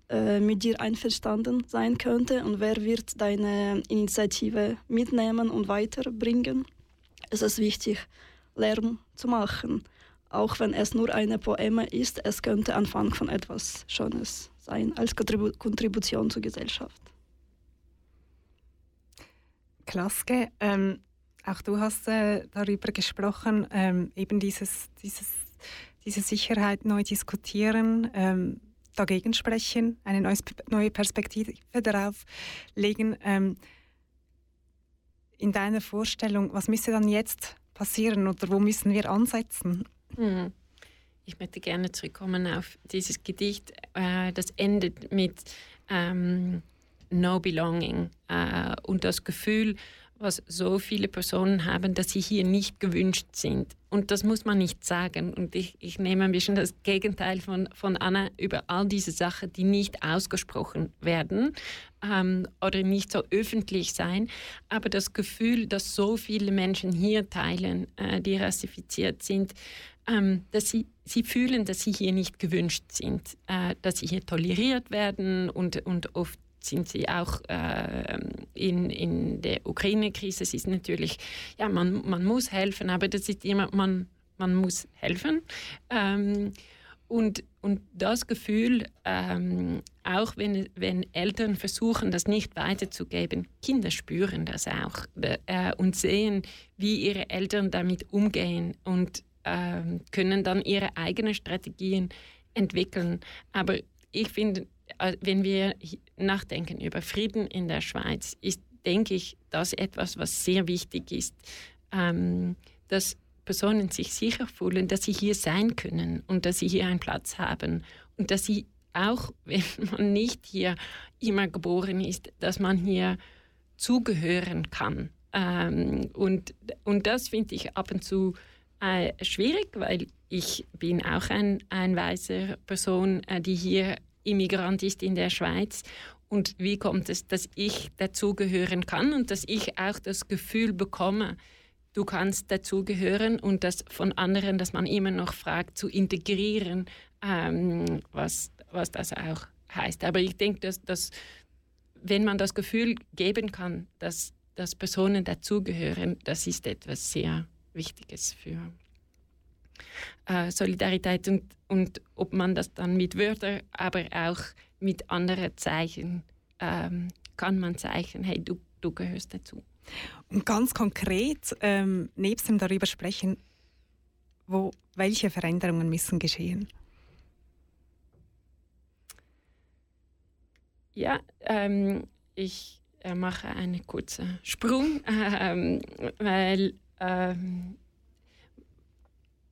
äh, mit dir einverstanden sein könnte und wer wird deine Initiative mitnehmen und weiterbringen. Es ist wichtig, Lärm zu machen. Auch wenn es nur eine Poeme ist, es könnte Anfang von etwas Schönes sein als Kontribu Kontribution zur Gesellschaft. Klaske, ähm, auch du hast äh, darüber gesprochen, ähm, eben dieses, dieses, diese Sicherheit neu diskutieren, ähm, dagegen sprechen, eine neues, neue Perspektive darauf legen. Ähm, in deiner Vorstellung, was müsste dann jetzt passieren oder wo müssen wir ansetzen? Hm. Ich möchte gerne zurückkommen auf dieses Gedicht. Äh, das endet mit ähm, No Belonging äh, und das Gefühl, was so viele Personen haben, dass sie hier nicht gewünscht sind. Und das muss man nicht sagen. Und ich, ich nehme ein bisschen das Gegenteil von, von Anna über all diese Sachen, die nicht ausgesprochen werden ähm, oder nicht so öffentlich sein. Aber das Gefühl, dass so viele Menschen hier teilen, äh, die rassifiziert sind, ähm, dass sie, sie fühlen, dass sie hier nicht gewünscht sind, äh, dass sie hier toleriert werden und, und oft sind sie auch äh, in, in der Ukraine-Krise. Es ist natürlich, ja, man, man muss helfen, aber das ist immer, man, man muss helfen. Ähm, und, und das Gefühl, ähm, auch wenn, wenn Eltern versuchen, das nicht weiterzugeben, Kinder spüren das auch äh, und sehen, wie ihre Eltern damit umgehen und äh, können dann ihre eigenen Strategien entwickeln. Aber ich finde, wenn wir nachdenken über Frieden in der Schweiz, ist, denke ich, das etwas, was sehr wichtig ist, ähm, dass Personen sich sicher fühlen, dass sie hier sein können und dass sie hier einen Platz haben und dass sie auch, <laughs> wenn man nicht hier immer geboren ist, dass man hier zugehören kann. Ähm, und, und das finde ich ab und zu äh, schwierig, weil ich bin auch ein, ein weiße Person, äh, die hier Immigrant ist in der Schweiz. Und wie kommt es, dass ich dazugehören kann und dass ich auch das Gefühl bekomme, du kannst dazugehören und das von anderen, dass man immer noch fragt, zu integrieren, ähm, was, was das auch heißt. Aber ich denke, dass, dass wenn man das Gefühl geben kann, dass, dass Personen dazugehören, das ist etwas sehr Wichtiges für äh, Solidarität und, und ob man das dann mit Wörtern, aber auch mit anderen Zeichen ähm, kann man zeichnen, hey, du, du gehörst dazu. Und ganz konkret, ähm, nebst dem darüber sprechen, wo, welche Veränderungen müssen geschehen? Ja, ähm, ich äh, mache einen kurzen Sprung, <laughs> ähm, weil ähm,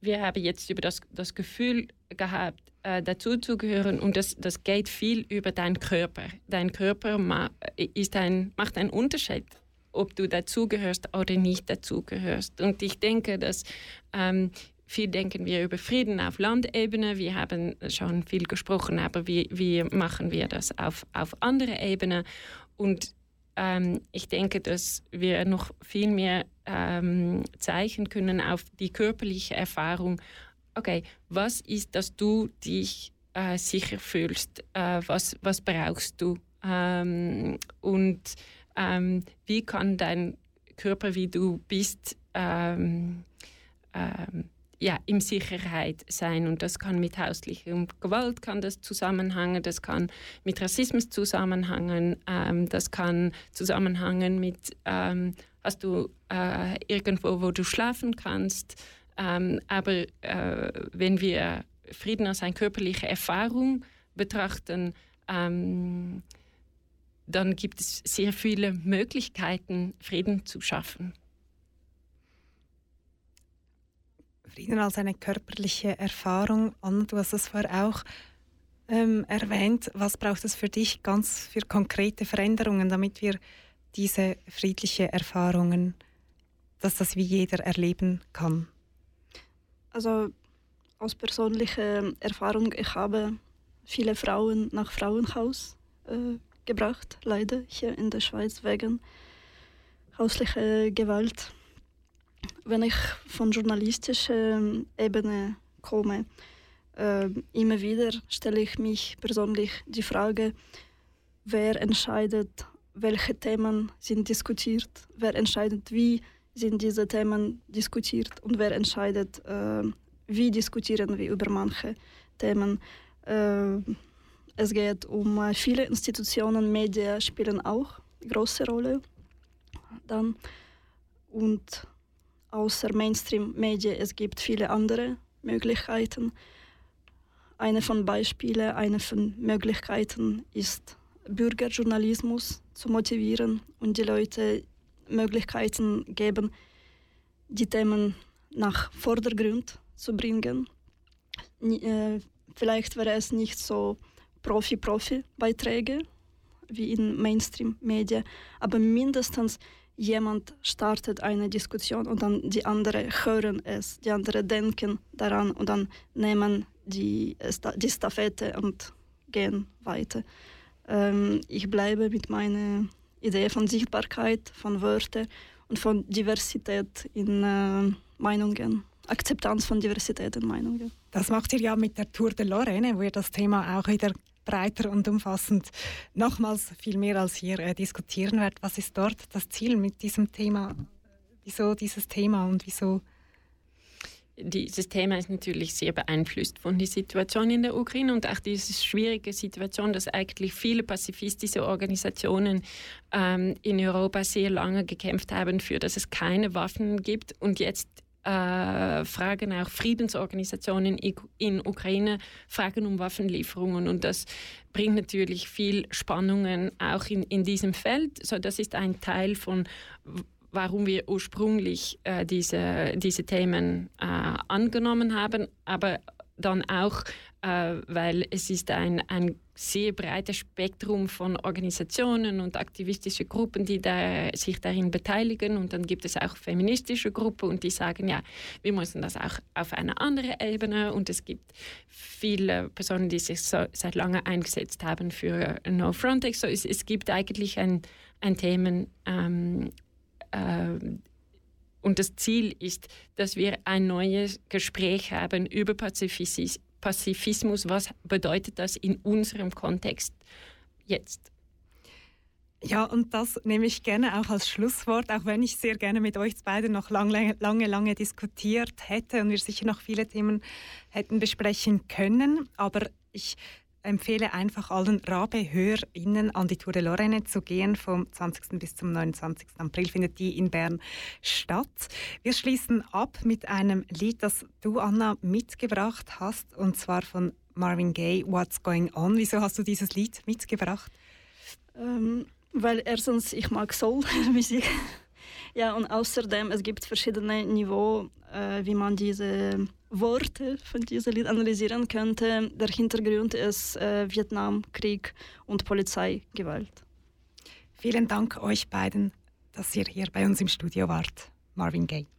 wir haben jetzt über das, das Gefühl gehabt, äh, dazuzugehören und das, das geht viel über deinen Körper. Dein Körper ma ist ein, macht einen Unterschied, ob du dazugehörst oder nicht dazugehörst. Und ich denke, dass ähm, viel denken wir über Frieden auf Landebene. Wir haben schon viel gesprochen, aber wie, wie machen wir das auf, auf andere Ebene? Und ähm, ich denke, dass wir noch viel mehr ähm, zeichnen können auf die körperliche Erfahrung. Okay, was ist, dass du dich äh, sicher fühlst? Äh, was, was brauchst du? Ähm, und ähm, wie kann dein Körper, wie du bist, ähm, ähm, ja, in Sicherheit sein. Und das kann mit häuslicher Gewalt kann das zusammenhängen, das kann mit Rassismus zusammenhängen, ähm, das kann zusammenhängen mit, ähm, hast du äh, irgendwo, wo du schlafen kannst. Ähm, aber äh, wenn wir Frieden als eine körperliche Erfahrung betrachten, ähm, dann gibt es sehr viele Möglichkeiten, Frieden zu schaffen. Frieden als eine körperliche Erfahrung. Anna, du hast es vorher auch ähm, erwähnt. Was braucht es für dich ganz für konkrete Veränderungen, damit wir diese friedliche Erfahrungen, dass das wie jeder erleben kann? Also aus persönlicher Erfahrung, ich habe viele Frauen nach Frauenhaus äh, gebracht, leider hier in der Schweiz wegen häuslicher Gewalt wenn ich von journalistischer Ebene komme, äh, immer wieder stelle ich mich persönlich die Frage, wer entscheidet, welche Themen sind diskutiert, wer entscheidet, wie sind diese Themen diskutiert und wer entscheidet, äh, wie diskutieren wir über manche Themen. Äh, es geht um viele Institutionen, Medien spielen auch große Rolle. dann. Und außer Mainstream-Medien, es gibt viele andere Möglichkeiten. Eine von Beispielen, eine von Möglichkeiten ist Bürgerjournalismus zu motivieren und die Leute Möglichkeiten geben, die Themen nach Vordergrund zu bringen. Äh, vielleicht wäre es nicht so Profi-Profi-Beiträge wie in Mainstream-Medien, aber mindestens jemand startet eine Diskussion und dann die anderen hören es, die anderen denken daran und dann nehmen die, die Stafette und gehen weiter. Ähm, ich bleibe mit meiner Idee von Sichtbarkeit, von Wörtern und von Diversität in äh, Meinungen, Akzeptanz von Diversität in Meinungen. Das macht ihr ja mit der Tour de Lorraine, wo ihr das Thema auch wieder breiter und umfassend nochmals viel mehr als hier äh, diskutieren werdet. Was ist dort das Ziel mit diesem Thema? Wieso dieses Thema und wieso? Dieses Thema ist natürlich sehr beeinflusst von der Situation in der Ukraine und auch diese schwierige Situation, dass eigentlich viele pazifistische Organisationen ähm, in Europa sehr lange gekämpft haben, für dass es keine Waffen gibt und jetzt äh, fragen auch Friedensorganisationen in Ukraine fragen um Waffenlieferungen und das bringt natürlich viel Spannungen auch in, in diesem Feld. So das ist ein Teil von warum wir ursprünglich äh, diese, diese Themen äh, angenommen haben, aber dann auch, äh, weil es ist ein, ein sehr breites Spektrum von Organisationen und aktivistische Gruppen, die da, sich darin beteiligen. Und dann gibt es auch feministische Gruppen und die sagen, ja, wir müssen das auch auf eine andere Ebene. Und es gibt viele Personen, die sich so, seit langem eingesetzt haben für No Frontex. So, es, es gibt eigentlich ein, ein Themen, ähm, ähm, und das Ziel ist, dass wir ein neues Gespräch haben über Pazifis Pazifismus. Was bedeutet das in unserem Kontext jetzt? Ja, und das nehme ich gerne auch als Schlusswort, auch wenn ich sehr gerne mit euch beiden noch lange, lange, lange diskutiert hätte und wir sicher noch viele Themen hätten besprechen können. Aber ich empfehle einfach allen Rabe-HörerInnen an die Tour de Lorraine zu gehen. Vom 20. bis zum 29. April findet die in Bern statt. Wir schließen ab mit einem Lied, das du, Anna, mitgebracht hast, und zwar von Marvin Gaye, What's Going On. Wieso hast du dieses Lied mitgebracht? Ähm, weil erstens, ich mag Soul-Musik. Ja, und außerdem, es gibt verschiedene Niveaus, äh, wie man diese Worte von diesem Lied analysieren könnte. Der Hintergrund ist äh, Vietnamkrieg und Polizeigewalt. Vielen Dank euch beiden, dass ihr hier bei uns im Studio wart. Marvin Gaye.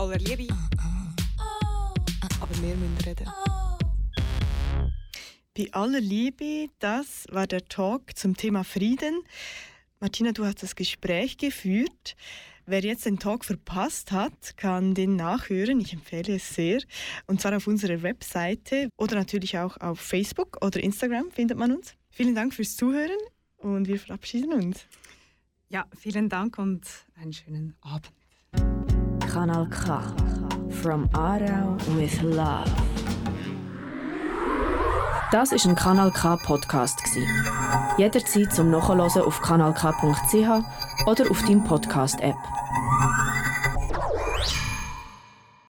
aller Liebe. Aber wir müssen reden. Bei aller Liebe, das war der Talk zum Thema Frieden. Martina, du hast das Gespräch geführt. Wer jetzt den Talk verpasst hat, kann den nachhören. Ich empfehle es sehr. Und zwar auf unserer Webseite oder natürlich auch auf Facebook oder Instagram findet man uns. Vielen Dank fürs Zuhören und wir verabschieden uns. Ja, vielen Dank und einen schönen Abend. Kanal K. From Aarau with Love. Das ist ein Kanal K Podcast. Jederzeit zum Nachhören auf kanalk.ch oder auf deinem Podcast App.